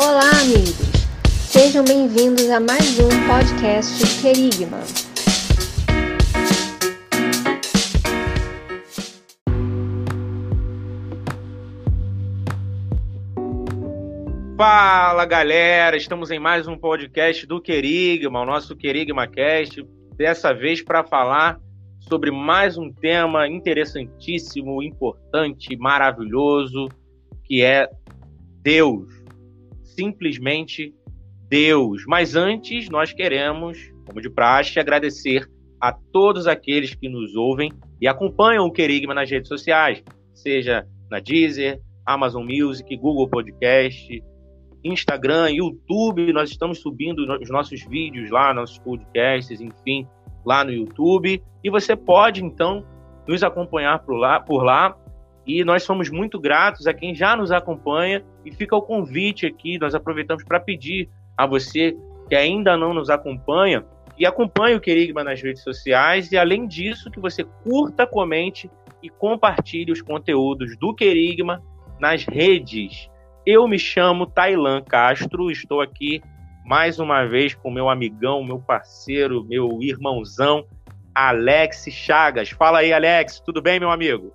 Olá, amigos! Sejam bem-vindos a mais um podcast Querigma. Fala galera, estamos em mais um podcast do Querigma, o nosso Querigma Cast, dessa vez para falar sobre mais um tema interessantíssimo, importante, maravilhoso, que é Deus. Simplesmente Deus. Mas antes, nós queremos, como de praxe, agradecer a todos aqueles que nos ouvem e acompanham o Querigma nas redes sociais, seja na Deezer, Amazon Music, Google Podcast, Instagram, YouTube, nós estamos subindo os nossos vídeos lá, nossos podcasts, enfim, lá no YouTube. E você pode, então, nos acompanhar por lá, por lá. E nós somos muito gratos a quem já nos acompanha. E fica o convite aqui, nós aproveitamos para pedir a você que ainda não nos acompanha, e acompanhe o Querigma nas redes sociais. E além disso, que você curta, comente e compartilhe os conteúdos do Querigma nas redes. Eu me chamo Tailan Castro, estou aqui mais uma vez com meu amigão, meu parceiro, meu irmãozão, Alex Chagas. Fala aí, Alex, tudo bem, meu amigo?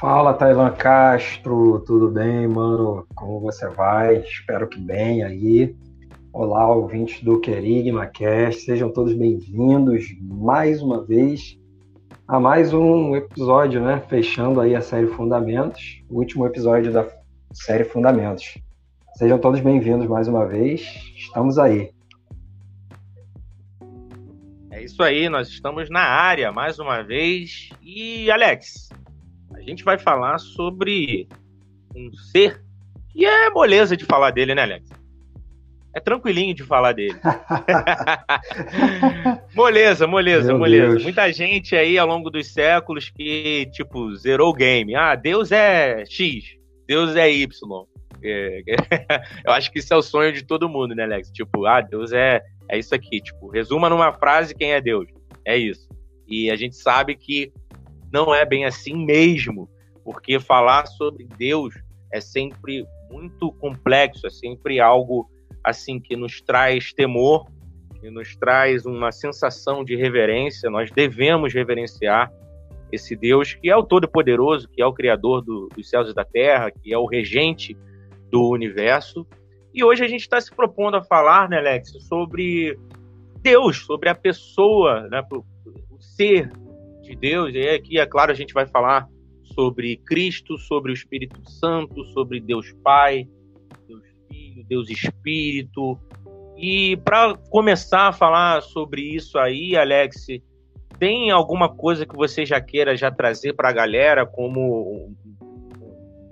Fala, Tailan Castro, tudo bem, mano? Como você vai? Espero que bem aí. Olá, ouvintes do Querigma Cast, sejam todos bem-vindos mais uma vez a mais um episódio, né? Fechando aí a série Fundamentos, o último episódio da série Fundamentos. Sejam todos bem-vindos mais uma vez. Estamos aí. É isso aí, nós estamos na área mais uma vez. E, Alex, a gente vai falar sobre um ser que é moleza de falar dele, né, Alex? É tranquilinho de falar dele. moleza, moleza, Meu moleza. Deus. Muita gente aí ao longo dos séculos que, tipo, zerou o game. Ah, Deus é X. Deus é Y. É, eu acho que isso é o sonho de todo mundo, né, Alex? Tipo, ah, Deus é, é isso aqui. Tipo, resuma numa frase quem é Deus. É isso. E a gente sabe que não é bem assim mesmo, porque falar sobre Deus é sempre muito complexo, é sempre algo assim que nos traz temor, que nos traz uma sensação de reverência. Nós devemos reverenciar esse Deus que é o Todo-Poderoso, que é o Criador do, dos céus e da terra, que é o regente do universo. E hoje a gente está se propondo a falar, né, Alex, sobre Deus, sobre a pessoa, né, o ser de Deus. E aqui, é claro, a gente vai falar sobre Cristo, sobre o Espírito Santo, sobre Deus Pai, Deus Filho, Deus Espírito. E para começar a falar sobre isso aí, Alex, tem alguma coisa que você já queira já trazer para a galera como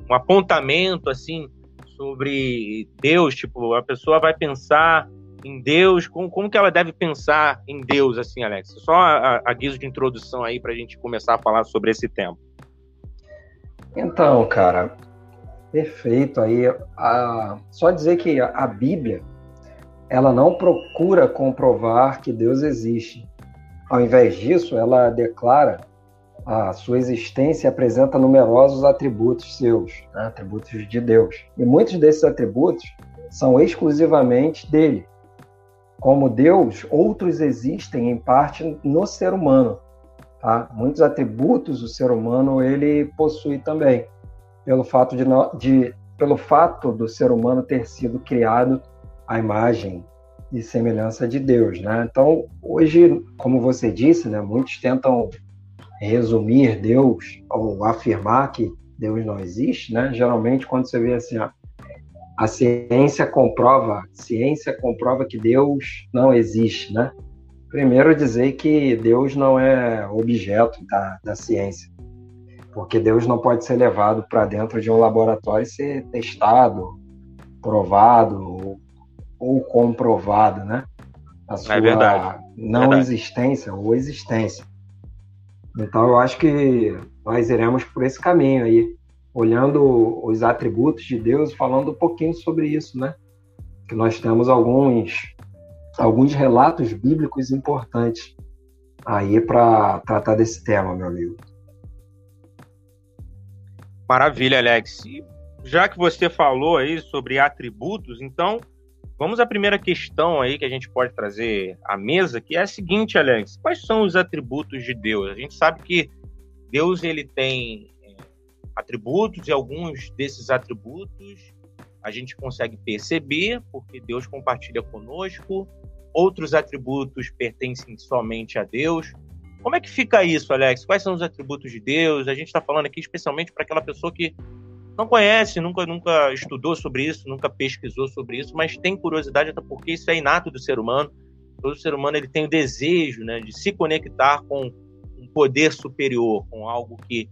um apontamento assim sobre Deus? Tipo, a pessoa vai pensar em Deus, como, como que ela deve pensar em Deus, assim, Alex? Só a, a guisa de introdução aí para a gente começar a falar sobre esse tema. Então, cara, perfeito aí. A, só dizer que a Bíblia ela não procura comprovar que Deus existe. Ao invés disso, ela declara a sua existência e apresenta numerosos atributos seus, né? atributos de Deus. E muitos desses atributos são exclusivamente dele. Como Deus, outros existem em parte no ser humano. Tá? Muitos atributos o ser humano ele possui também, pelo fato de, de pelo fato do ser humano ter sido criado à imagem e semelhança de Deus, né? Então, hoje, como você disse, né, muitos tentam resumir Deus ou afirmar que Deus não existe, né? Geralmente, quando você vê assim, a, a ciência comprova, ciência comprova que Deus não existe, né? Primeiro dizer que Deus não é objeto da, da ciência, porque Deus não pode ser levado para dentro de um laboratório e ser testado, provado ou comprovado, né? A sua é verdade. não verdade. existência ou existência. Então eu acho que nós iremos por esse caminho aí, olhando os atributos de Deus, falando um pouquinho sobre isso, né? Que nós temos alguns alguns relatos bíblicos importantes aí para tratar desse tema, meu amigo. Maravilha, Alex. Já que você falou aí sobre atributos, então vamos à primeira questão aí que a gente pode trazer à mesa, que é a seguinte, Alex: quais são os atributos de Deus? A gente sabe que Deus ele tem atributos e alguns desses atributos a gente consegue perceber porque Deus compartilha conosco. Outros atributos pertencem somente a Deus. Como é que fica isso, Alex? Quais são os atributos de Deus? A gente está falando aqui especialmente para aquela pessoa que não conhece, nunca, nunca estudou sobre isso, nunca pesquisou sobre isso, mas tem curiosidade até porque isso é inato do ser humano. Todo ser humano ele tem o desejo né, de se conectar com um poder superior, com algo que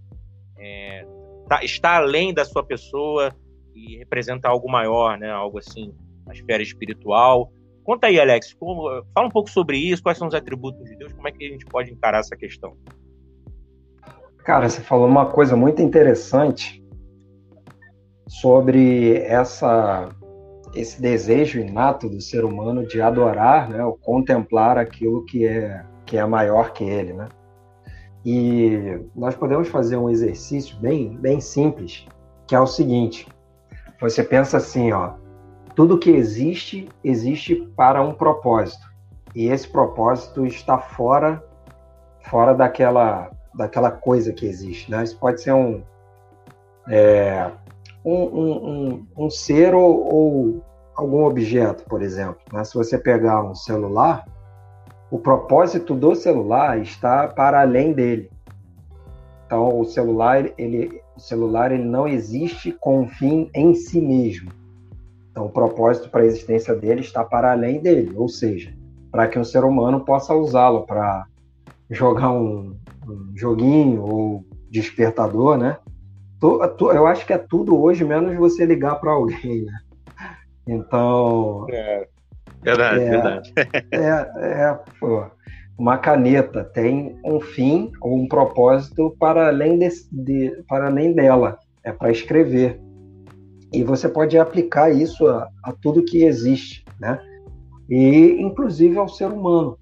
é, tá, está além da sua pessoa e representa algo maior, né, algo assim, na esfera espiritual. Conta aí, Alex, como, fala um pouco sobre isso, quais são os atributos de Deus, como é que a gente pode encarar essa questão? Cara, você falou uma coisa muito interessante sobre essa esse desejo inato do ser humano de adorar, né, ou contemplar aquilo que é que é maior que ele, né? E nós podemos fazer um exercício bem bem simples, que é o seguinte: você pensa assim, ó, tudo que existe existe para um propósito e esse propósito está fora fora daquela daquela coisa que existe, né? Isso pode ser um é, um, um, um, ser ou, ou, algum objeto, por exemplo. Né? Se você pegar um celular, o propósito do celular está para além dele. Então, o celular, ele, o celular ele não existe com um fim em si mesmo. Então, o propósito para a existência dele está para além dele, ou seja, para que um ser humano possa usá-lo para jogar um, um joguinho ou despertador, né? eu acho que é tudo hoje, menos você ligar para alguém, né? Então. É, verdade, é, verdade. É, é pô, uma caneta tem um fim ou um propósito para além, de, de para além dela, é para escrever. E você pode aplicar isso a, a tudo que existe, né? E inclusive ao ser humano.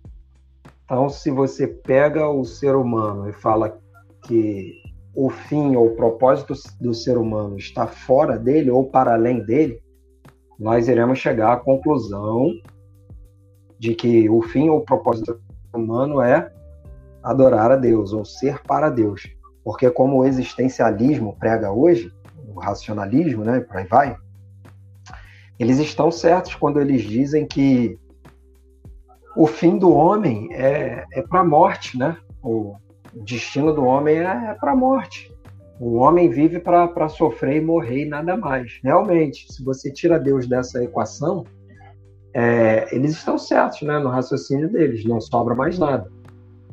Então, se você pega o ser humano e fala que o fim ou o propósito do ser humano está fora dele ou para além dele, nós iremos chegar à conclusão de que o fim ou propósito humano é adorar a Deus ou ser para Deus. Porque como o existencialismo prega hoje, o racionalismo, né, por aí vai, eles estão certos quando eles dizem que o fim do homem é, é para a morte, né? O, o destino do homem é, é para a morte. O homem vive para sofrer e morrer e nada mais. Realmente, se você tira Deus dessa equação, é, eles estão certos né, no raciocínio deles, não sobra mais nada.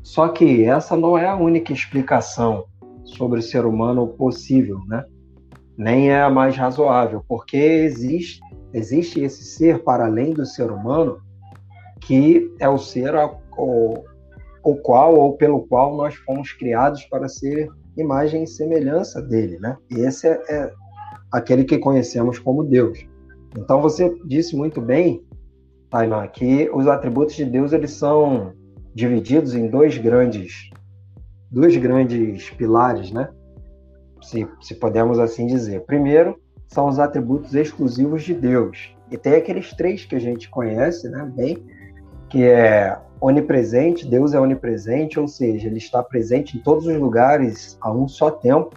Só que essa não é a única explicação sobre o ser humano possível, né? nem é a mais razoável, porque existe, existe esse ser para além do ser humano que é o ser ao, o qual ou pelo qual nós fomos criados para ser imagem e semelhança dele, né? Esse é, é aquele que conhecemos como Deus. Então você disse muito bem, Tainá, que os atributos de Deus eles são divididos em dois grandes, dois grandes pilares, né? Se, se podemos assim dizer. Primeiro são os atributos exclusivos de Deus e tem aqueles três que a gente conhece, né? Bem, que é onipresente, Deus é onipresente, ou seja, ele está presente em todos os lugares a um só tempo.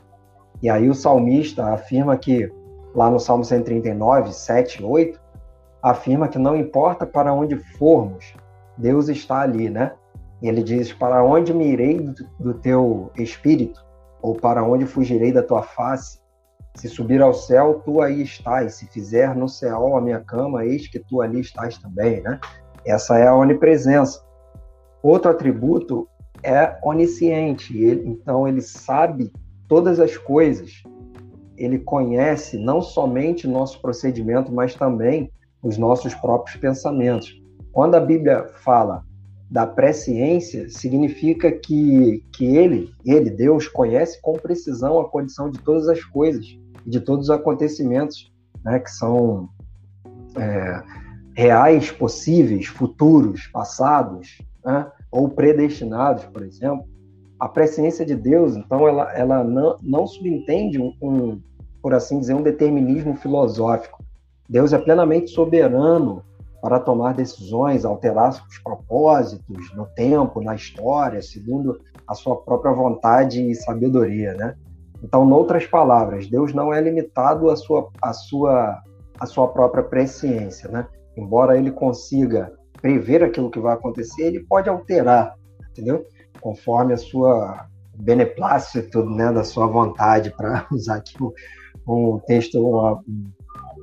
E aí o salmista afirma que, lá no Salmo 139, 7 e 8, afirma que não importa para onde formos, Deus está ali, né? E ele diz: Para onde me irei do teu espírito? Ou para onde fugirei da tua face? Se subir ao céu, tu aí estás. Se fizer no céu a minha cama, eis que tu ali estás também, né? Essa é a onipresença. Outro atributo é onisciente, ele, então ele sabe todas as coisas. Ele conhece não somente nosso procedimento, mas também os nossos próprios pensamentos. Quando a Bíblia fala da presciência, significa que, que ele, ele, Deus, conhece com precisão a condição de todas as coisas de todos os acontecimentos né, que são é, reais, possíveis, futuros, passados, né? ou predestinados, por exemplo, a presciência de Deus, então, ela, ela não, não subentende um, um por assim dizer, um determinismo filosófico. Deus é plenamente soberano para tomar decisões, alterar os propósitos no tempo, na história, segundo a sua própria vontade e sabedoria, né? Então, outras palavras, Deus não é limitado à sua, à sua, à sua própria presciência, né? Embora ele consiga prever aquilo que vai acontecer, ele pode alterar, entendeu? Conforme a sua beneplácito, né, da sua vontade, para usar aqui um, um texto, uma,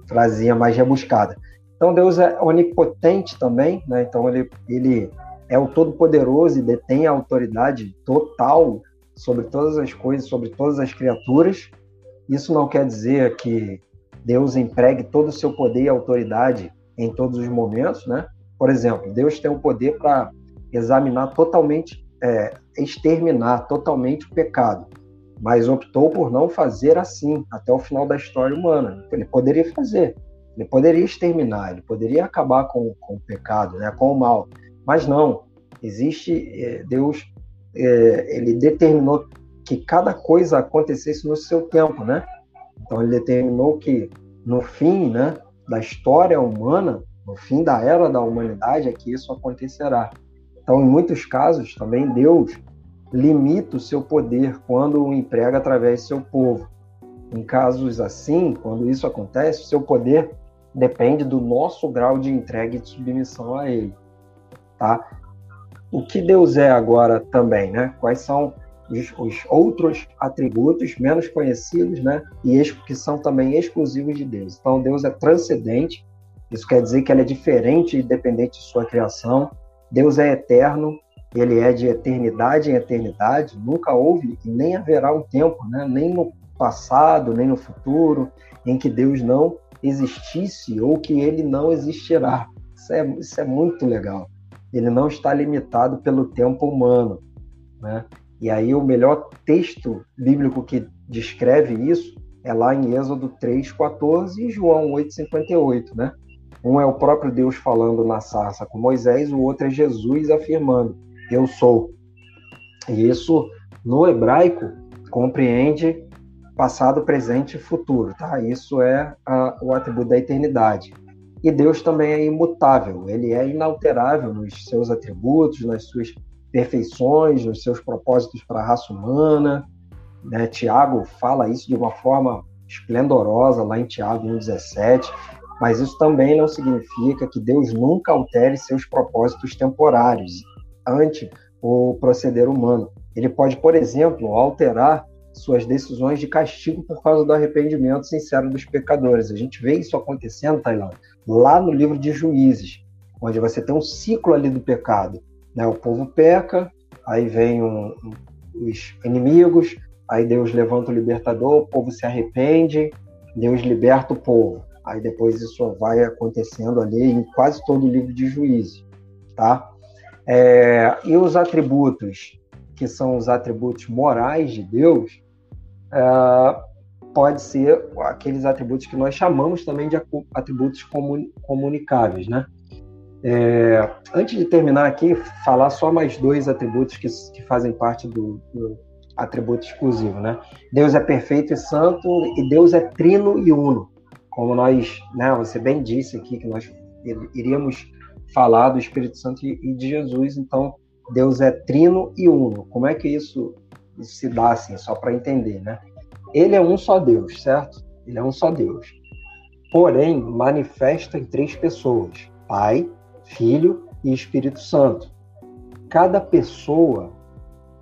frasinha mais rebuscada. Então Deus é onipotente também, né? Então ele, ele é o todo-poderoso e detém a autoridade total sobre todas as coisas, sobre todas as criaturas. Isso não quer dizer que Deus empregue todo o seu poder e autoridade em todos os momentos, né? Por exemplo, Deus tem o poder para examinar totalmente, é, exterminar totalmente o pecado, mas optou por não fazer assim até o final da história humana. Ele poderia fazer, ele poderia exterminar, ele poderia acabar com, com o pecado, né, com o mal, mas não. Existe é, Deus, é, ele determinou que cada coisa acontecesse no seu tempo, né? Então ele determinou que no fim, né, da história humana, no fim da era da humanidade, é que isso acontecerá. Então, em muitos casos, também Deus limita o seu poder quando o emprega através do seu povo. Em casos assim, quando isso acontece, o seu poder depende do nosso grau de entrega e de submissão a ele, tá? O que Deus é agora também, né? Quais são os, os outros atributos menos conhecidos, né? E que são também exclusivos de Deus. Então, Deus é transcendente. Isso quer dizer que ele é diferente e dependente de sua criação. Deus é eterno. Ele é de eternidade em eternidade. Nunca houve e nem haverá um tempo, né? Nem no passado, nem no futuro, em que Deus não existisse ou que ele não existirá. Isso é, isso é muito legal. Ele não está limitado pelo tempo humano. Né? E aí, o melhor texto bíblico que descreve isso é lá em Êxodo 3,14 e João 8,58. Né? Um é o próprio Deus falando na sarça com Moisés, o outro é Jesus afirmando: Eu sou. E isso, no hebraico, compreende passado, presente e futuro, tá? Isso é a, o atributo da eternidade. E Deus também é imutável, ele é inalterável nos seus atributos, nas suas perfeições, nos seus propósitos para a raça humana. Né? Tiago fala isso de uma forma esplendorosa lá em Tiago 1,17, mas isso também não significa que Deus nunca altere seus propósitos temporários ante o proceder humano. Ele pode, por exemplo, alterar suas decisões de castigo por causa do arrependimento sincero dos pecadores. A gente vê isso acontecendo, Tailândia, lá no livro de Juízes, onde você tem um ciclo ali do pecado. Né? O povo peca, aí vem um, um, os inimigos, aí Deus levanta o libertador, o povo se arrepende, Deus liberta o povo. Aí depois isso vai acontecendo ali em quase todo o livro de Juízes, tá? É, e os atributos, que são os atributos morais de Deus, uh, pode ser aqueles atributos que nós chamamos também de atributos comunicáveis, né? É, antes de terminar aqui, falar só mais dois atributos que, que fazem parte do, do, atributo exclusivo, né? Deus é perfeito e santo e Deus é trino e uno, como nós, né? Você bem disse aqui que nós iríamos falar do Espírito Santo e de Jesus, então Deus é trino e uno. Como é que isso se dá assim, só para entender, né? Ele é um só Deus, certo? Ele é um só Deus. Porém, manifesta em três pessoas: Pai, Filho e Espírito Santo. Cada pessoa,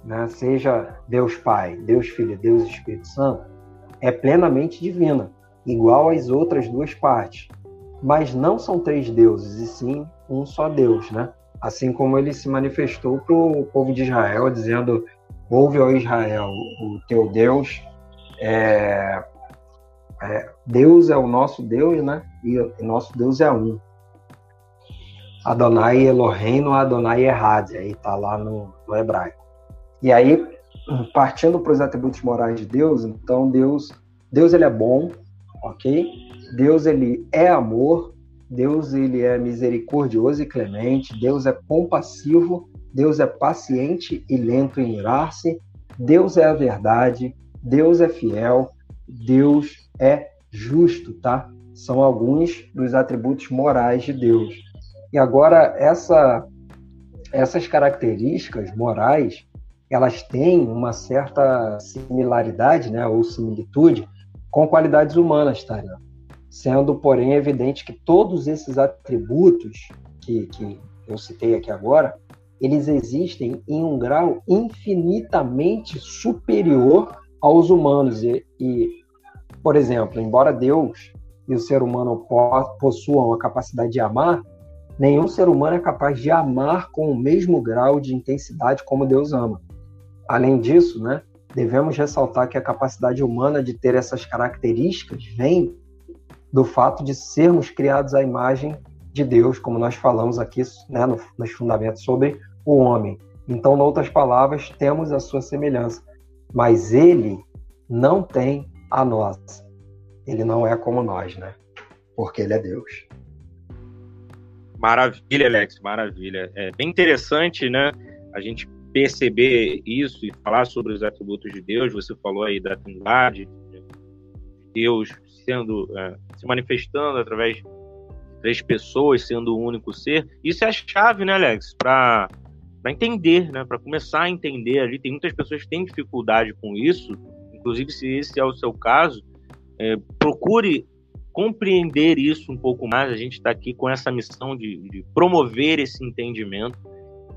né, seja Deus Pai, Deus Filho, Deus Espírito Santo, é plenamente divina, igual às outras duas partes. Mas não são três deuses, e sim um só Deus, né? Assim como ele se manifestou para o povo de Israel, dizendo: Ouve, ó Israel, o teu Deus. É, é, Deus é o nosso Deus, né? E o nosso Deus é um. Adonai Elohim, Adonai Errad, aí tá lá no, no hebraico. E aí, partindo para os atributos morais de Deus, então Deus, Deus ele é bom, ok? Deus ele é amor, Deus ele é misericordioso e clemente, Deus é compassivo Deus é paciente e lento em irar-se, Deus é a verdade, Deus é fiel, Deus é justo, tá? São alguns dos atributos morais de Deus. E agora essa essas características morais, elas têm uma certa similaridade, né, ou similitude com qualidades humanas, tá? Sendo, porém, evidente que todos esses atributos que, que eu citei aqui agora, eles existem em um grau infinitamente superior aos humanos. E, e por exemplo, embora Deus e o ser humano possuam a capacidade de amar, nenhum ser humano é capaz de amar com o mesmo grau de intensidade como Deus ama. Além disso, né, devemos ressaltar que a capacidade humana de ter essas características vem do fato de sermos criados à imagem de Deus, como nós falamos aqui né, no, nos fundamentos sobre o homem. Então, em outras palavras, temos a sua semelhança, mas ele não tem a nossa. Ele não é como nós, né? Porque ele é Deus. Maravilha, Alex, maravilha. É bem interessante, né? A gente perceber isso e falar sobre os atributos de Deus. Você falou aí da trindade, de Deus sendo é, se manifestando através de três pessoas, sendo o um único ser. Isso é a chave, né, Alex, para para entender, né? Para começar a entender ali. Tem muitas pessoas que têm dificuldade com isso. Inclusive, se esse é o seu caso, é, procure compreender isso um pouco mais. A gente está aqui com essa missão de, de, promover esse entendimento,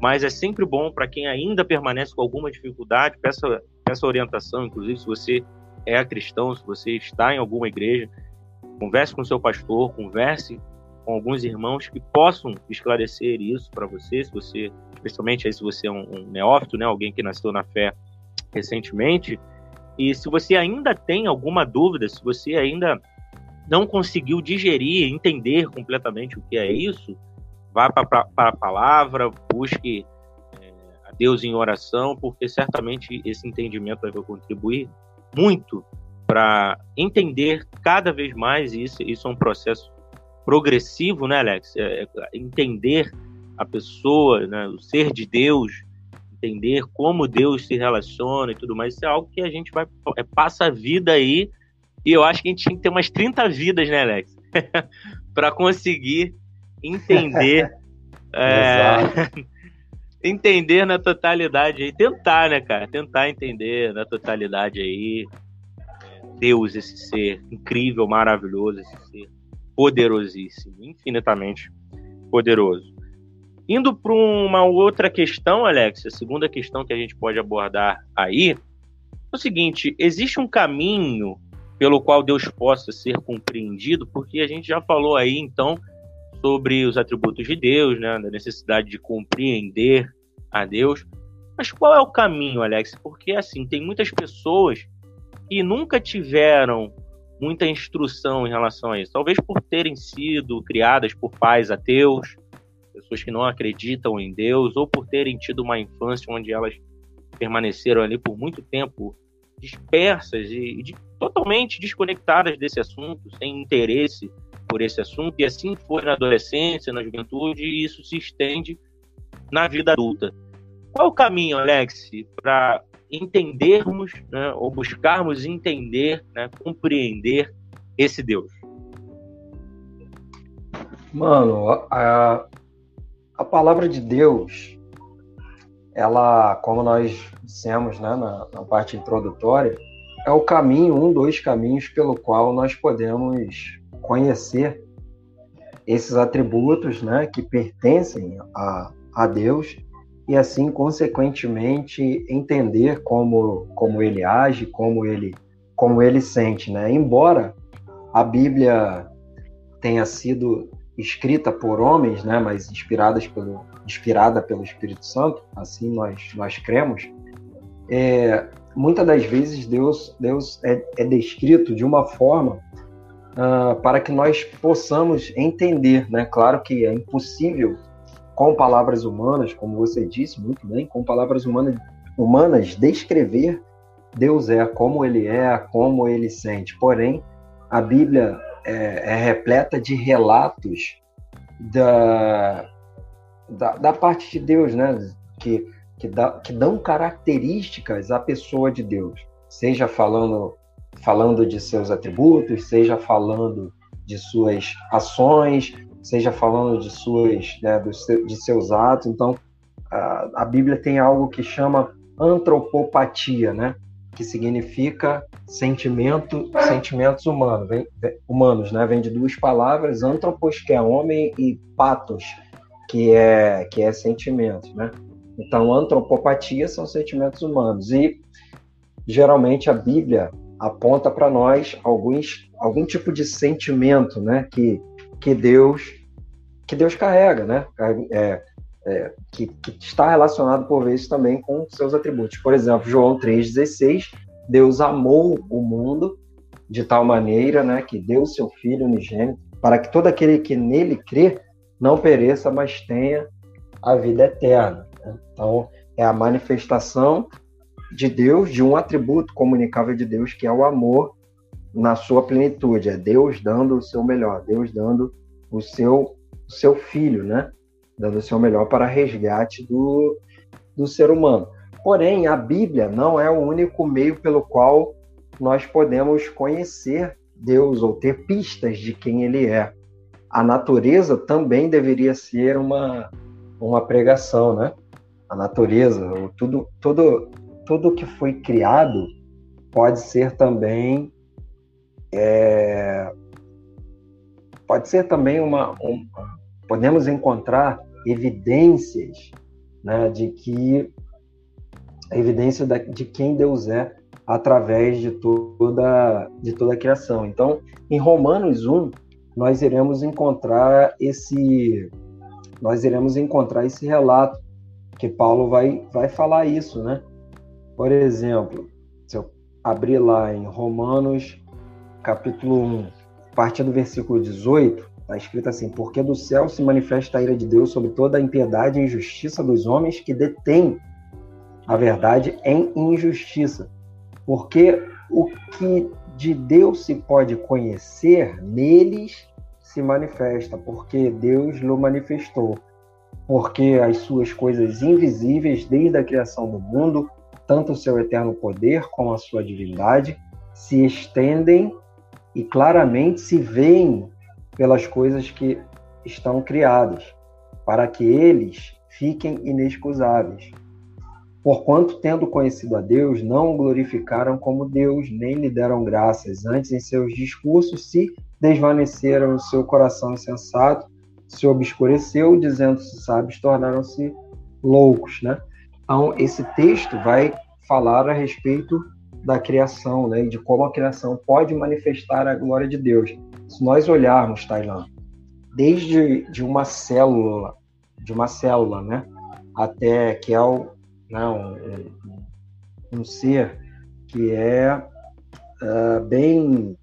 mas é sempre bom para quem ainda permanece com alguma dificuldade, peça, peça orientação, inclusive se você é cristão, se você está em alguma igreja, converse com seu pastor, converse com alguns irmãos que possam esclarecer isso para você, se você, especialmente aí se você é um, um neófito, né, alguém que nasceu na fé recentemente, e se você ainda tem alguma dúvida, se você ainda não conseguiu digerir, entender completamente o que é isso, vá para a palavra, busque é, a Deus em oração, porque certamente esse entendimento vai contribuir muito para entender cada vez mais isso. Isso é um processo progressivo, né, Alex? É, é, entender a pessoa, né, o ser de Deus, entender como Deus se relaciona e tudo mais. Isso é algo que a gente vai é, passa a vida aí e eu acho que a gente tinha que ter umas 30 vidas, né, Alex? para conseguir entender. é, entender na totalidade aí. Tentar, né, cara? Tentar entender na totalidade aí. Deus, esse ser incrível, maravilhoso, esse ser poderosíssimo, infinitamente poderoso. Indo para uma outra questão, Alex, a segunda questão que a gente pode abordar aí é o seguinte: existe um caminho pelo qual Deus possa ser compreendido, porque a gente já falou aí então sobre os atributos de Deus, né, da necessidade de compreender a Deus. Mas qual é o caminho, Alex? Porque assim, tem muitas pessoas que nunca tiveram muita instrução em relação a isso. Talvez por terem sido criadas por pais ateus, pessoas que não acreditam em Deus, ou por terem tido uma infância onde elas permaneceram ali por muito tempo dispersas e, e totalmente desconectadas desse assunto, sem interesse por esse assunto, e assim foi na adolescência, na juventude, e isso se estende na vida adulta. Qual o caminho, Alex, para entendermos, né, ou buscarmos entender, né, compreender esse Deus? Mano, a, a palavra de Deus, ela, como nós dissemos né, na, na parte introdutória, é o caminho, um dos caminhos pelo qual nós podemos conhecer esses atributos né, que pertencem a, a Deus e assim, consequentemente, entender como, como ele age, como ele, como ele sente. Né? Embora a Bíblia tenha sido escrita por homens, né, mas inspiradas pelo, inspirada pelo Espírito Santo, assim nós, nós cremos, é, muitas das vezes Deus, Deus é, é descrito de uma forma uh, para que nós possamos entender. Né? Claro que é impossível com palavras humanas, como você disse muito bem, com palavras humanas, humanas descrever Deus é, como ele é, como ele sente. Porém, a Bíblia é, é repleta de relatos da, da, da, parte de Deus, né? Que que, dá, que dão características à pessoa de Deus, seja falando falando de seus atributos, seja falando de suas ações, seja falando de suas, né, de seus atos. Então, a, a Bíblia tem algo que chama antropopatia, né? Que significa sentimento, sentimentos humanos, vem, humanos, né? Vem de duas palavras, antropos, que é homem, e patos, que é que é sentimento, né? Então, antropopatia são sentimentos humanos e geralmente a Bíblia aponta para nós alguns algum tipo de sentimento, né? Que que Deus que Deus carrega, né? É, é, que, que, está relacionado por vezes também com seus atributos. Por exemplo, João 3,16, Deus amou o mundo de tal maneira né, que deu seu Filho unigênito para que todo aquele que nele crê não pereça, mas tenha a vida eterna. Né? Então, é a manifestação de Deus, de um atributo comunicável de Deus, que é o amor na sua plenitude. É Deus dando o seu melhor, Deus dando o seu, o seu filho, né? Dando o seu melhor para resgate do, do ser humano. Porém, a Bíblia não é o único meio pelo qual nós podemos conhecer Deus ou ter pistas de quem Ele é. A natureza também deveria ser uma, uma pregação, né? A natureza, tudo, tudo, tudo que foi criado pode ser também é, pode ser também uma, um, podemos encontrar evidências né, de que a evidência de quem Deus é através de toda de toda a criação. Então, em Romanos 1, nós iremos encontrar esse nós iremos encontrar esse relato que Paulo vai vai falar isso, né? Por exemplo, se eu abrir lá em Romanos capítulo 1, a partir do versículo 18, Está escrito assim: Porque do céu se manifesta a ira de Deus sobre toda a impiedade e injustiça dos homens que detêm a verdade em injustiça. Porque o que de Deus se pode conhecer, neles se manifesta, porque Deus lo manifestou. Porque as suas coisas invisíveis, desde a criação do mundo, tanto o seu eterno poder como a sua divindade, se estendem e claramente se veem pelas coisas que estão criadas, para que eles fiquem inexcusáveis. Porquanto, tendo conhecido a Deus, não o glorificaram como Deus, nem lhe deram graças. Antes, em seus discursos, se desvaneceram o seu coração insensato, se obscureceu, dizendo-se sábios, tornaram-se loucos, né? Então, esse texto vai falar a respeito da criação, né, de como a criação pode manifestar a glória de Deus. Se nós olharmos, Tailã, desde de uma célula, de uma célula, né, até que é o, né, um, um ser que é uh, bem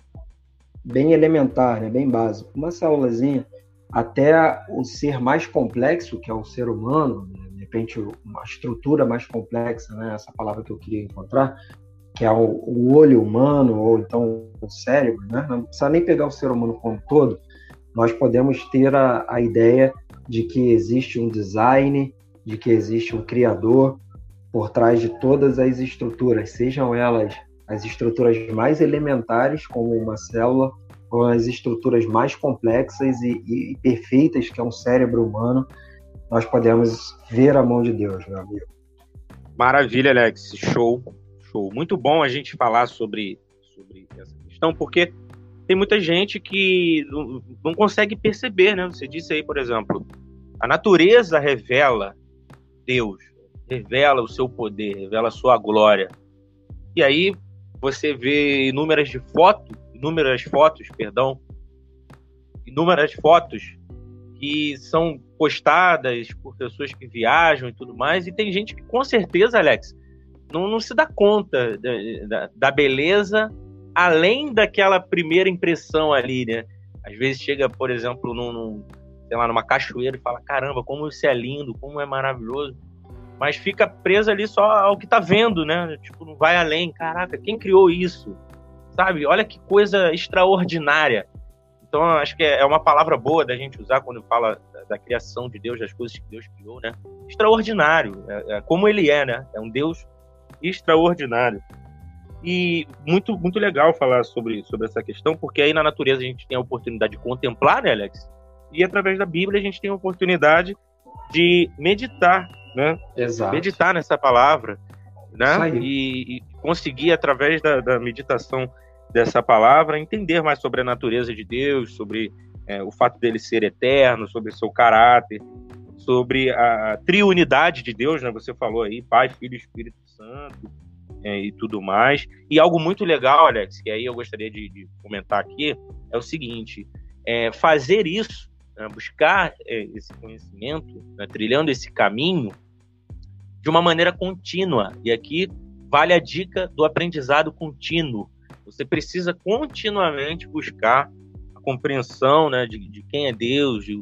bem elementar, né, bem básico, uma célulazinha até o ser mais complexo, que é o ser humano, né, de repente uma estrutura mais complexa, né, essa palavra que eu queria encontrar, que é o, o, olho humano, ou então o cérebro, né? não precisa nem pegar o ser humano como todo, nós podemos ter a, a ideia de que existe um design, de que existe um criador por trás de todas as estruturas, sejam elas as estruturas mais elementares, como uma célula, ou as estruturas mais complexas e, e, perfeitas, que é um cérebro humano, nós podemos ver a mão de Deus, meu amigo. Maravilha, Alex. Show. Show. Muito bom a gente falar sobre, sobre essa questão, porque tem muita gente que não, não consegue perceber, né? Você disse aí, por exemplo, a natureza revela Deus, revela o seu poder, revela a sua glória. E aí você vê inúmeras de fotos, inúmeras fotos, perdão, inúmeras fotos que são postadas por pessoas que viajam e tudo mais, e tem gente que com certeza, Alex, não, não se dá conta da, da, beleza além daquela primeira impressão ali, né? Às vezes chega, por exemplo, num, num, sei lá, numa cachoeira e fala, caramba, como isso é lindo, como é maravilhoso. Mas fica preso ali só ao que tá vendo, né? Tipo, não vai além. Caraca, quem criou isso? Sabe? Olha que coisa extraordinária. Então, acho que é uma palavra boa da gente usar quando fala da, da criação de Deus, das coisas que Deus criou, né? Extraordinário. É, é como ele é, né? É um Deus extraordinário. E muito, muito legal falar sobre, sobre essa questão, porque aí na natureza a gente tem a oportunidade de contemplar, né, Alex? E através da Bíblia a gente tem a oportunidade de meditar, né? Exato. Meditar nessa palavra, né? E, e, conseguir, através da, da, meditação dessa palavra, entender mais sobre a natureza de Deus, sobre é, o fato dele ser eterno, sobre seu caráter, sobre a triunidade de Deus, né? Você falou aí, Pai, Filho e Espírito Santo é, e tudo mais. E algo muito legal, Alex, que aí eu gostaria de, de comentar aqui, é o seguinte: é, fazer isso, né, buscar é, esse conhecimento, né, trilhando esse caminho de uma maneira contínua. E aqui vale a dica do aprendizado contínuo. Você precisa continuamente buscar a compreensão né, de, de quem é Deus, de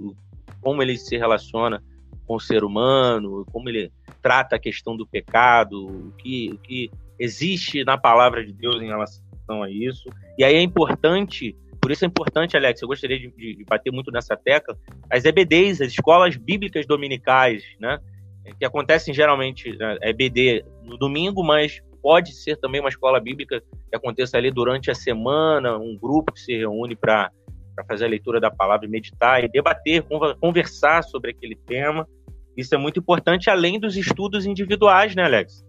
como ele se relaciona com o ser humano, como ele trata a questão do pecado, o que, o que existe na palavra de Deus em relação a isso. E aí é importante, por isso é importante, Alex, eu gostaria de, de bater muito nessa tecla, as EBDs, as escolas bíblicas dominicais, né? Que acontecem geralmente, né, EBD no domingo, mas pode ser também uma escola bíblica que aconteça ali durante a semana, um grupo que se reúne para fazer a leitura da palavra e meditar e debater, conversar sobre aquele tema. Isso é muito importante, além dos estudos individuais, né, Alex?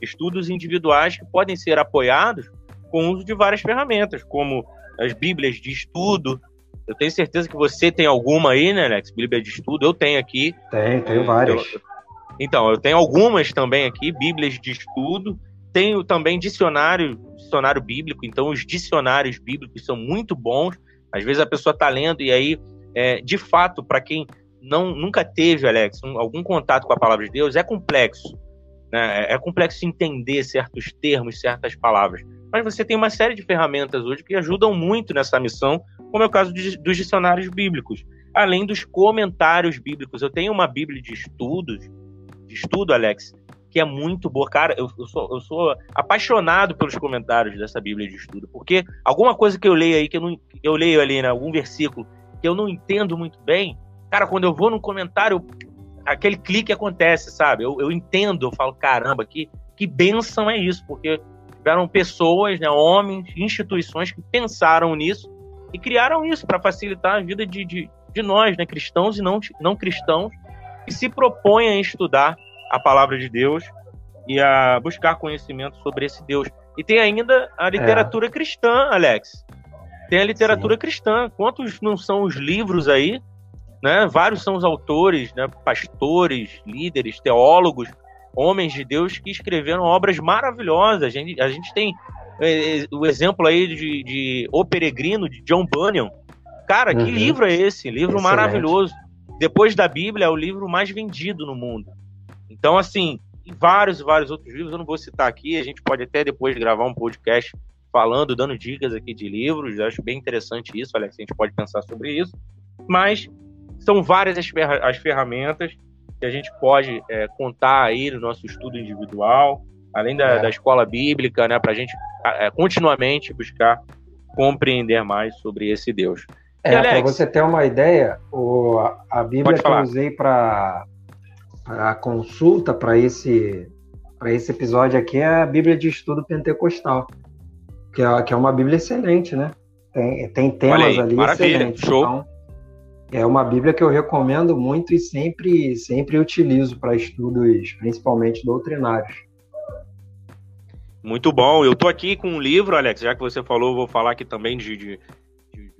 Estudos individuais que podem ser apoiados com o uso de várias ferramentas, como as bíblias de estudo. Eu tenho certeza que você tem alguma aí, né, Alex? Bíblia de estudo, eu tenho aqui. Tem, tenho várias. Eu, então, eu tenho algumas também aqui, bíblias de estudo. Tenho também dicionário, dicionário bíblico. Então, os dicionários bíblicos são muito bons. Às vezes a pessoa está lendo e aí, é, de fato, para quem não nunca teve, Alex, um, algum contato com a palavra de Deus, é complexo. Né? É, é complexo entender certos termos, certas palavras. Mas você tem uma série de ferramentas hoje que ajudam muito nessa missão, como é o caso de, dos dicionários bíblicos, além dos comentários bíblicos. Eu tenho uma Bíblia de estudos, de estudo, Alex, que é muito boa. Cara, eu, eu, sou, eu sou apaixonado pelos comentários dessa Bíblia de estudo, porque alguma coisa que eu leio aí, que eu, não, eu leio ali, né, algum versículo, que eu não entendo muito bem, cara, quando eu vou num comentário, aquele clique acontece, sabe? Eu, eu entendo, eu falo, caramba, que, que benção é isso, porque tiveram pessoas, né, homens, instituições que pensaram nisso e criaram isso para facilitar a vida de, de, de, nós, né, cristãos e não, não cristãos, que se propõem a estudar a palavra de Deus e a buscar conhecimento sobre esse Deus. E tem ainda a literatura é. cristã, Alex. Tem a literatura Sim. cristã. Quantos não são os livros aí né? Vários são os autores, né? pastores, líderes, teólogos, homens de Deus que escreveram obras maravilhosas. A gente, a gente tem é, é, o exemplo aí de, de O Peregrino, de John Bunyan. Cara, uhum. que livro é esse? Livro Excelente. maravilhoso. Depois da Bíblia, é o livro mais vendido no mundo. Então, assim, e vários e vários outros livros, eu não vou citar aqui, a gente pode até depois gravar um podcast falando, dando dicas aqui de livros, eu acho bem interessante isso, Alex, a gente pode pensar sobre isso. Mas são várias as, as ferramentas que a gente pode é, contar aí no nosso estudo individual, além da, é. da escola bíblica, né, para a gente é, continuamente buscar compreender mais sobre esse Deus. É, para você ter uma ideia, o, a Bíblia que eu usei para a consulta para esse para esse episódio aqui é a Bíblia de Estudo Pentecostal, que é, que é uma Bíblia excelente, né? Tem, tem temas aí, ali maravilha, excelentes. Show. Então, é uma Bíblia que eu recomendo muito e sempre, sempre utilizo para estudos, principalmente doutrinários. Muito bom. Eu tô aqui com um livro, Alex, já que você falou, vou falar aqui também de, de, de,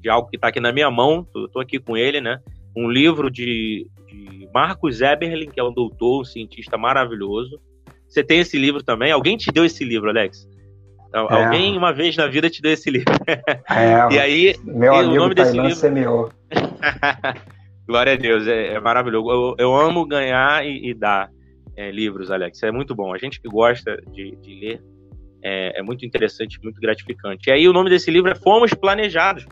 de algo que está aqui na minha mão. Eu tô aqui com ele, né? Um livro de, de Marcos Eberlin, que é um doutor, um cientista maravilhoso. Você tem esse livro também? Alguém te deu esse livro, Alex? É. Alguém uma vez na vida te deu esse livro. É, e aí, meu amigo o nome desse livro semeou. Glória a Deus, é, é maravilhoso. Eu, eu, amo ganhar e, e dar é, livros, Alex. É muito bom. A gente que gosta de, de ler é, é, muito interessante, muito gratificante. E aí o nome desse livro é Fomos Planejados,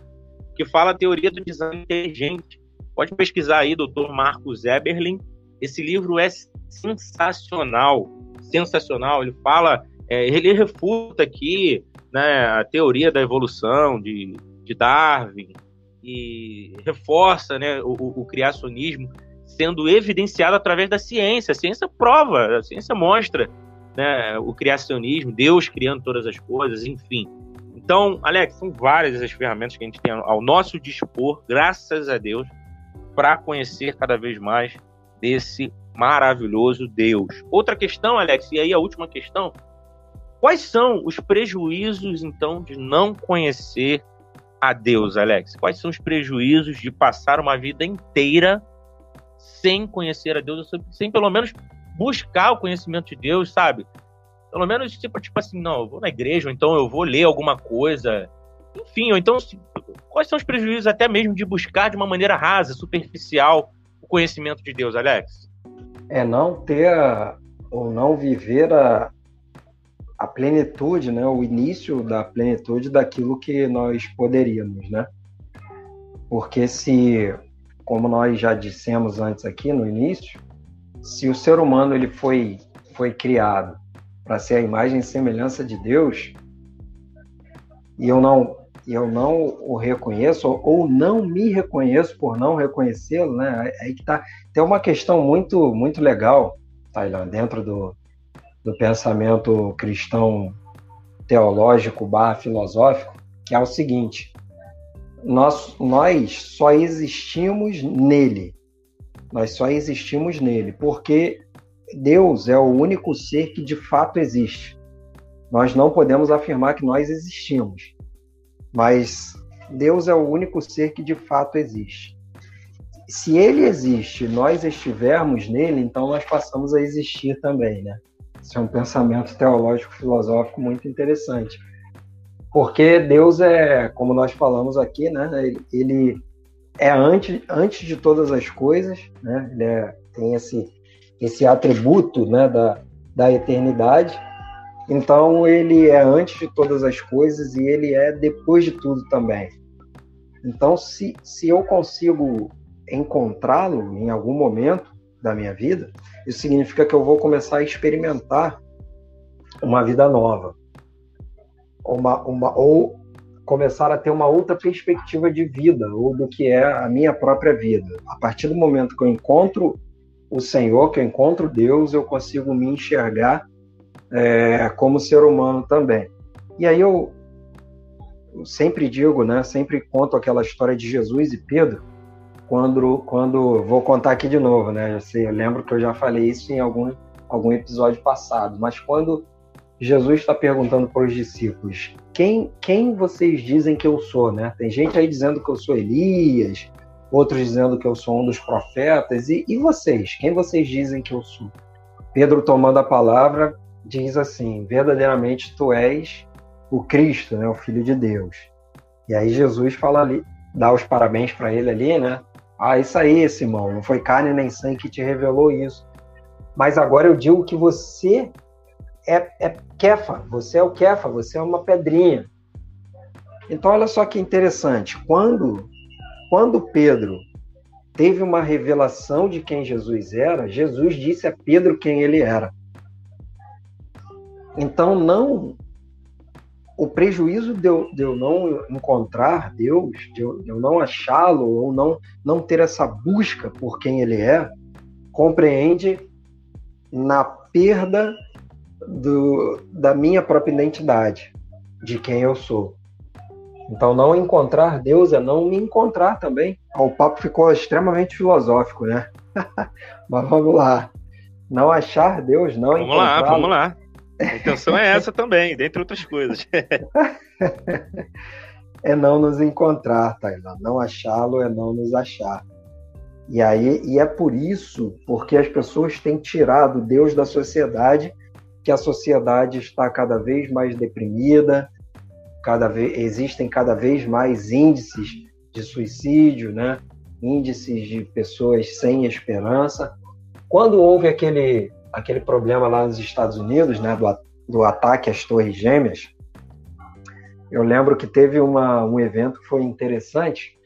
que fala a teoria do design inteligente. Pode pesquisar aí, doutor Marcos Eberlin. Esse livro é sensacional, sensacional. Ele fala é, ele refuta aqui né, a teoria da evolução de, de Darwin e reforça né, o, o, criacionismo sendo evidenciado através da ciência. A ciência prova, a ciência mostra né, o criacionismo, Deus criando todas as coisas, enfim. Então, Alex, são várias as ferramentas que a gente tem ao nosso dispor, graças a Deus, para conhecer cada vez mais desse maravilhoso Deus. Outra questão, Alex, e aí a última questão: quais são os prejuízos, então, de não conhecer a Deus, Alex? Quais são os prejuízos de passar uma vida inteira sem conhecer a Deus, sem pelo menos buscar o conhecimento de Deus, sabe? Pelo menos, tipo, tipo assim, não, eu vou na igreja, ou então eu vou ler alguma coisa. Enfim, ou então, quais são os prejuízos até mesmo de buscar de uma maneira rasa, superficial, o conhecimento de Deus, Alex? É não ter a, ou não viver a, a plenitude, né, o início da plenitude daquilo que nós poderíamos, né? Porque se, como nós já dissemos antes aqui no início, se o ser humano ele foi foi criado para ser a imagem e semelhança de Deus, e eu não eu não o reconheço ou não me reconheço por não reconhecê-lo, né? Aí que tá. Tem uma questão muito muito legal, Tailan, dentro do, do pensamento cristão teológico barra filosófico, que é o seguinte: nós, nós só existimos nele. Nós só existimos nele, porque Deus é o único ser que de fato existe. Nós não podemos afirmar que nós existimos, mas Deus é o único ser que de fato existe. Se ele existe, nós estivermos nele, então nós passamos a existir também, né? Isso é um pensamento teológico filosófico muito interessante. Porque Deus é, como nós falamos aqui, né? Ele é antes, antes de todas as coisas, né? Ele é, tem esse esse atributo né, da, da eternidade. Então, ele é antes de todas as coisas e ele é depois de tudo também. Então, se, se eu consigo encontrá-lo em algum momento da minha vida, isso significa que eu vou começar a experimentar uma vida nova. Uma, uma, ou começar a ter uma outra perspectiva de vida, ou do que é a minha própria vida. A partir do momento que eu encontro o Senhor, que eu encontro Deus, eu consigo me enxergar é, como ser humano também. E aí eu, eu sempre digo, né, sempre conto aquela história de Jesus e Pedro, quando, quando vou contar aqui de novo, né? Eu, lembro que eu já falei isso em algum, algum episódio passado, mas quando Jesus está perguntando para os discípulos: quem, quem vocês dizem que eu sou, né? Tem gente aí dizendo que eu sou Elias, outros dizendo que eu sou um dos profetas. E, e vocês? Quem vocês dizem que eu sou? Pedro, tomando a palavra, diz assim: verdadeiramente tu és o Cristo, né, o Filho de Deus. E aí Jesus fala ali, dá os parabéns para ele ali, né? Ah, isso aí, Simão, não foi carne nem sangue que te revelou isso. Mas agora eu digo que você é, é Kefa, você é o Kefa, você é uma pedrinha. Então, olha só que interessante. Quando quando Pedro teve uma revelação de quem Jesus era, Jesus disse a Pedro quem ele era. Então, não. O prejuízo de eu, de eu não encontrar Deus, de eu, de eu não achá-lo, ou não, não ter essa busca por quem ele é, compreende na perda do, da minha própria identidade, de quem eu sou. Então, não encontrar Deus é não me encontrar também. O papo ficou extremamente filosófico, né? Mas vamos lá. Não achar Deus, não Vamos lá, vamos lá. A intenção é essa também, dentre outras coisas. é não nos encontrar, Taylor. Não achá-lo é não nos achar. E aí, e é por isso, porque as pessoas têm tirado Deus da sociedade, que a sociedade está cada vez mais deprimida, cada vez, existem cada vez mais índices de suicídio, né? índices de pessoas sem esperança. Quando houve aquele, aquele problema lá nos Estados Unidos, né, do, do ataque às Torres Gêmeas, eu lembro que teve uma, um evento que foi interessante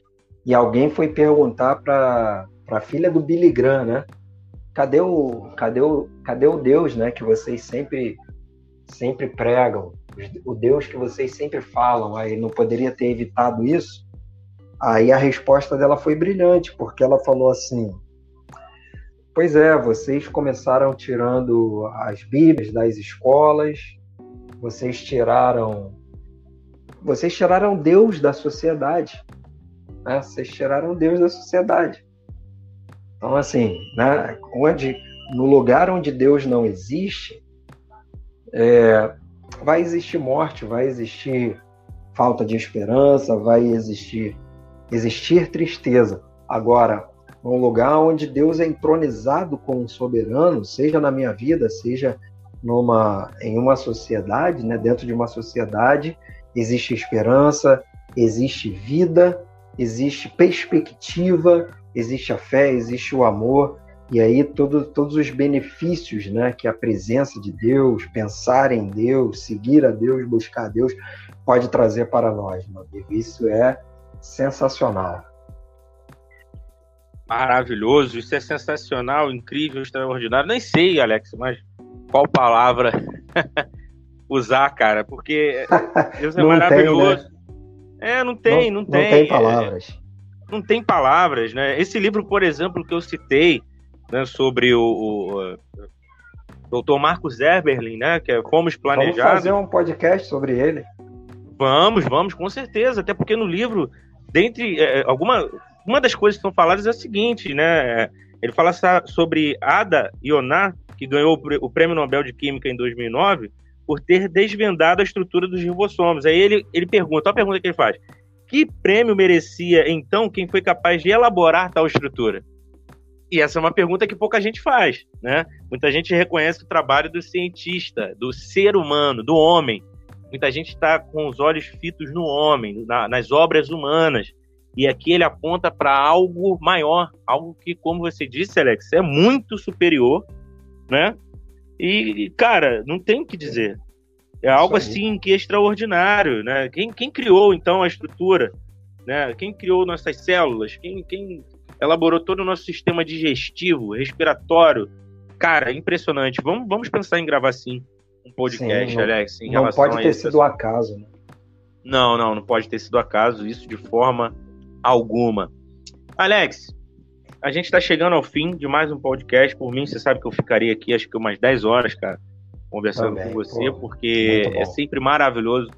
e alguém foi perguntar para a filha do Billy Graham, né? Cadê o, cadê o, cadê o Deus, né, que vocês sempre sempre pregam? o Deus que vocês sempre falam, aí não poderia ter evitado isso? Aí a resposta dela foi brilhante, porque ela falou assim: Pois é, vocês começaram tirando as Bíblias das escolas, vocês tiraram. Vocês tiraram Deus da sociedade. Né? Vocês tiraram Deus da sociedade. Então, assim, né? onde, no lugar onde Deus não existe, é, vai existir morte, vai existir falta de esperança, vai existir, existir tristeza. Agora, num lugar onde Deus é entronizado como soberano, seja na minha vida, seja numa, em uma sociedade, né, dentro de uma sociedade, existe esperança, existe vida, existe perspectiva, existe a fé, existe o amor, e aí todo, todos os benefícios né, que a presença de Deus, pensar em Deus, seguir a Deus, buscar a Deus, pode trazer para nós, meu amigo. Isso é sensacional. Maravilhoso, isso é sensacional, incrível, extraordinário. Nem sei, Alex, mas qual palavra usar, cara, porque Deus é maravilhoso. Tem, né? É, não tem, não, não tem. Não tem palavras. É, não tem palavras, né? Esse livro, por exemplo, que eu citei, né, sobre o, o, o Dr. Marcos Eberlin, né, que é Fomos Planejados. Vamos fazer um podcast sobre ele. Vamos, vamos, com certeza. Até porque no livro, dentre é, alguma, uma das coisas que são faladas é o seguinte, né? Ele fala sobre Ada Ioná, que ganhou o Prêmio Nobel de Química em 2009, por ter desvendado a estrutura dos ribossomos. Aí ele, ele pergunta, olha a pergunta que ele faz. Que prêmio merecia, então, quem foi capaz de elaborar tal estrutura? E essa é uma pergunta que pouca gente faz, né? Muita gente reconhece o trabalho do cientista, do ser humano, do homem. Muita gente está com os olhos fitos no homem, na, nas obras humanas. E aqui ele aponta para algo maior, algo que, como você disse, Alex, é muito superior, né? E, cara, não tem o que dizer. É algo assim que é extraordinário, né? Quem, quem criou, então, a estrutura? Né? Quem criou nossas células? Quem, quem elaborou todo o nosso sistema digestivo, respiratório? Cara, impressionante. Vamos, vamos pensar em gravar, sim, um podcast, sim, não, Alex, em não relação pode ter sido acaso, né? Não, não, não pode ter sido acaso. Isso de forma alguma. Alex, a gente está chegando ao fim de mais um podcast. Por mim, você sabe que eu ficaria aqui acho que umas 10 horas, cara, conversando Também, com você, pô, porque é sempre maravilhoso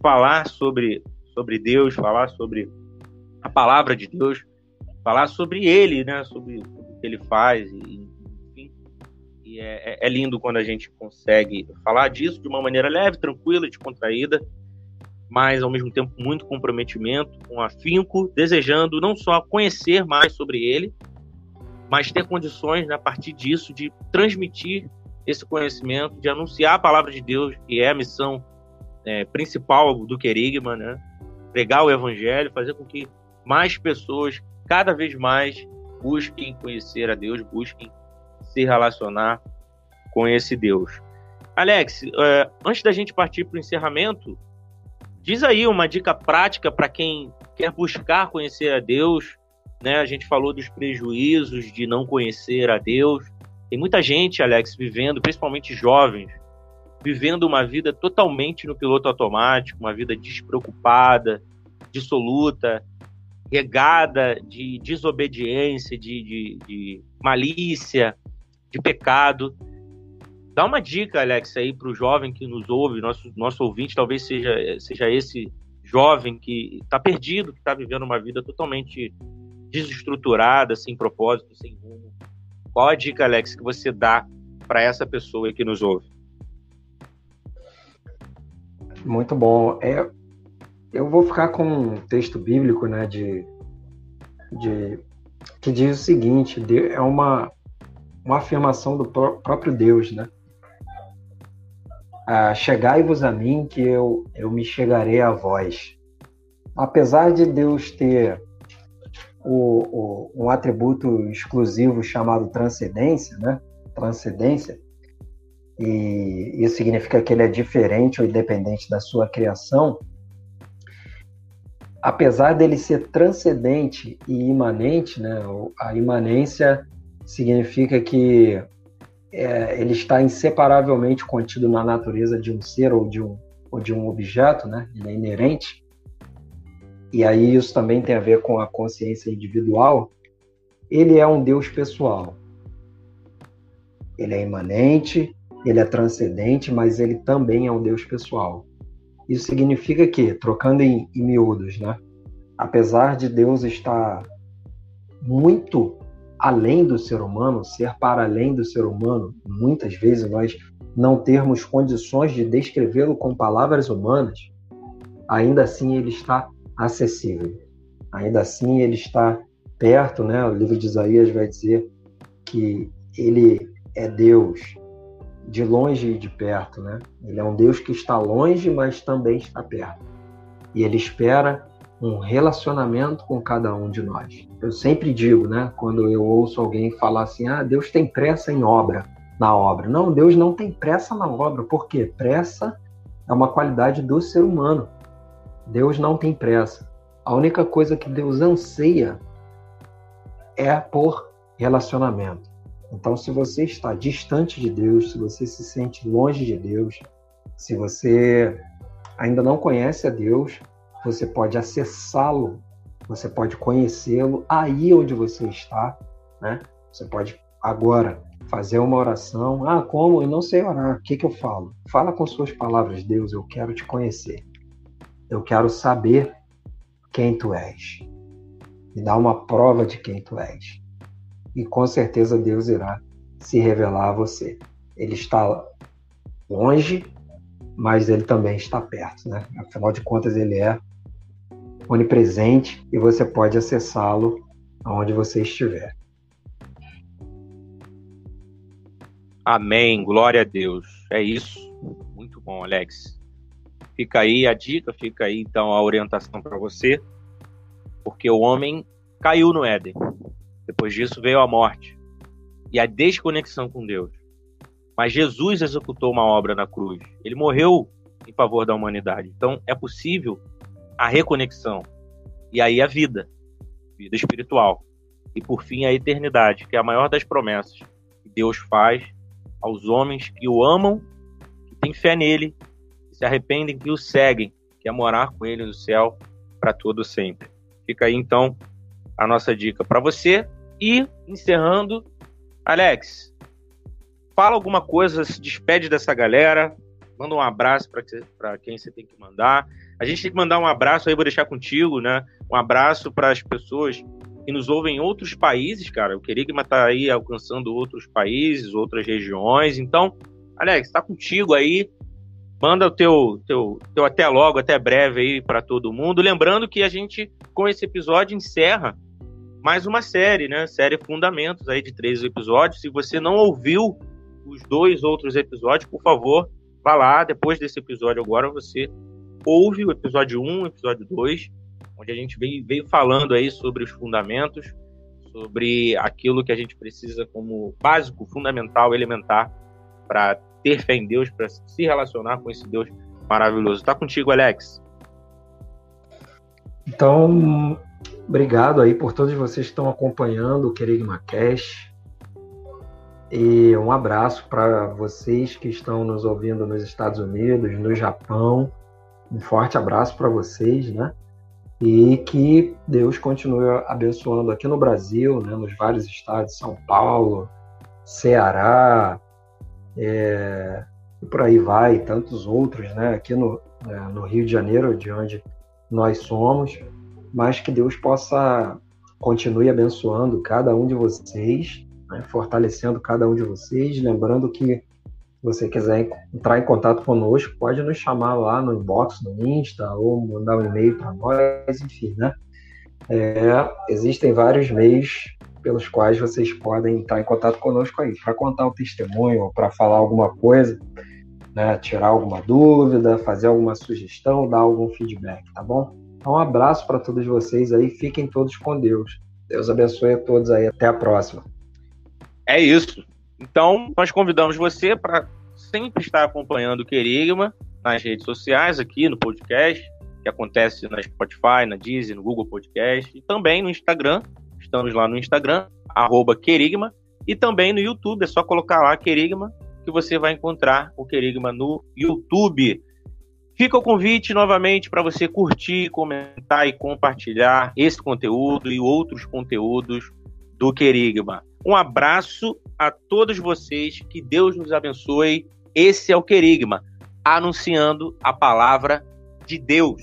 falar sobre, sobre Deus, falar sobre a palavra de Deus, falar sobre Ele, né? Sobre, sobre o que Ele faz, e, enfim. E é, é, é lindo quando a gente consegue falar disso de uma maneira leve, tranquila, descontraída mas ao mesmo tempo muito comprometimento, com afinco, desejando não só conhecer mais sobre ele, mas ter condições, né, a partir disso, de transmitir esse conhecimento, de anunciar a palavra de Deus, que é a missão é, principal do Querigma, né? pregar o evangelho, fazer com que mais pessoas, cada vez mais, busquem conhecer a Deus, busquem se relacionar com esse Deus. Alex, é, antes da gente partir para o encerramento, Diz aí uma dica prática para quem quer buscar conhecer a Deus. Né? A gente falou dos prejuízos de não conhecer a Deus. Tem muita gente, Alex, vivendo, principalmente jovens, vivendo uma vida totalmente no piloto automático, uma vida despreocupada, dissoluta, regada de desobediência, de, de, de malícia, de pecado. Dá uma dica, Alex, aí para o jovem que nos ouve, nosso, nosso ouvinte, talvez seja, seja esse jovem que está perdido, que está vivendo uma vida totalmente desestruturada, sem propósito, sem rumo. Qual a dica, Alex, que você dá para essa pessoa que nos ouve? Muito bom. É, eu vou ficar com um texto bíblico, né, de, de que diz o seguinte: é uma uma afirmação do próprio Deus, né? Ah, chegai-vos a mim que eu, eu me chegarei a vós. Apesar de Deus ter o, o, um atributo exclusivo chamado transcendência, né? Transcendência, e isso significa que ele é diferente ou independente da sua criação. Apesar dele ser transcendente e imanente, né? A imanência significa que é, ele está inseparavelmente contido na natureza de um ser ou de um, ou de um objeto, né? Ele é inerente. E aí isso também tem a ver com a consciência individual. Ele é um Deus pessoal. ele é imanente, ele é transcendente, mas ele também é um Deus pessoal. Isso significa que, trocando em, em miúdos, né? apesar de Deus estar muito além do ser humano, ser para além do ser humano, muitas vezes nós não termos condições de descrevê-lo com palavras humanas, ainda assim ele está acessível. Ainda assim ele está perto, né? O livro de Isaías vai dizer que ele é Deus de longe e de perto, né? Ele é um Deus que está longe, mas também está perto. E ele espera um relacionamento com cada um de nós. Eu sempre digo, né, quando eu ouço alguém falar assim: "Ah, Deus tem pressa em obra" na obra. Não, Deus não tem pressa na obra. Por quê? Pressa é uma qualidade do ser humano. Deus não tem pressa. A única coisa que Deus anseia é por relacionamento. Então, se você está distante de Deus, se você se sente longe de Deus, se você ainda não conhece a Deus, você pode acessá-lo, você pode conhecê-lo aí onde você está, né? Você pode agora fazer uma oração. Ah, como? Eu não sei orar. O que, que eu falo? Fala com suas palavras, Deus, eu quero te conhecer. Eu quero saber quem tu és. Me dá uma prova de quem tu és. E com certeza Deus irá se revelar a você. Ele está longe, mas ele também está perto, né? Afinal de contas, ele é onipresente e você pode acessá-lo aonde você estiver. Amém, glória a Deus. É isso. Muito bom, Alex. Fica aí a dica, fica aí então a orientação para você, porque o homem caiu no Éden. Depois disso veio a morte e a desconexão com Deus. Mas Jesus executou uma obra na cruz. Ele morreu em favor da humanidade. Então é possível a reconexão e aí a vida, vida espiritual. E por fim a eternidade, que é a maior das promessas que Deus faz aos homens que o amam, que têm fé nele, que se arrependem, que o seguem, que é morar com ele no céu para todo sempre. Fica aí então a nossa dica para você. E encerrando, Alex, fala alguma coisa, se despede dessa galera, manda um abraço para quem você tem que mandar. A gente tem que mandar um abraço aí, vou deixar contigo, né? Um abraço para as pessoas que nos ouvem em outros países, cara. O Querigma tá aí alcançando outros países, outras regiões. Então, Alex, tá contigo aí. Manda o teu, teu, teu até logo, até breve aí para todo mundo. Lembrando que a gente, com esse episódio, encerra mais uma série, né? Série Fundamentos aí de três episódios. Se você não ouviu os dois outros episódios, por favor, vá lá. Depois desse episódio agora, você ouve o episódio 1, o episódio 2 onde a gente veio, veio falando aí sobre os fundamentos, sobre aquilo que a gente precisa como básico, fundamental, elementar para ter fé em Deus, para se relacionar com esse Deus maravilhoso. Está contigo, Alex. Então, obrigado aí por todos vocês que estão acompanhando o Querigma Cash. E um abraço para vocês que estão nos ouvindo nos Estados Unidos, no Japão. Um forte abraço para vocês, né? e que Deus continue abençoando aqui no Brasil, né, nos vários estados, São Paulo, Ceará, é, e por aí vai, e tantos outros, né, aqui no, é, no Rio de Janeiro, de onde nós somos, mas que Deus possa continue abençoando cada um de vocês, né, fortalecendo cada um de vocês, lembrando que você quiser entrar em contato conosco, pode nos chamar lá no inbox, no Insta, ou mandar um e-mail para nós, enfim, né? É, existem vários meios pelos quais vocês podem entrar em contato conosco aí, para contar um testemunho, para falar alguma coisa, né, tirar alguma dúvida, fazer alguma sugestão, dar algum feedback, tá bom? Então, um abraço para todos vocês aí, fiquem todos com Deus. Deus abençoe a todos aí, até a próxima. É isso. Então, nós convidamos você para sempre estar acompanhando o Querigma nas redes sociais, aqui no podcast, que acontece na Spotify, na Deezer, no Google Podcast, e também no Instagram. Estamos lá no Instagram, arroba Querigma, e também no YouTube. É só colocar lá Querigma, que você vai encontrar o Querigma no YouTube. Fica o convite novamente para você curtir, comentar e compartilhar esse conteúdo e outros conteúdos do Querigma. Um abraço a todos vocês, que Deus nos abençoe. Esse é o Querigma, anunciando a palavra de Deus.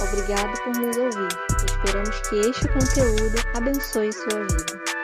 Obrigado por nos ouvir. Esperamos que este conteúdo abençoe sua vida.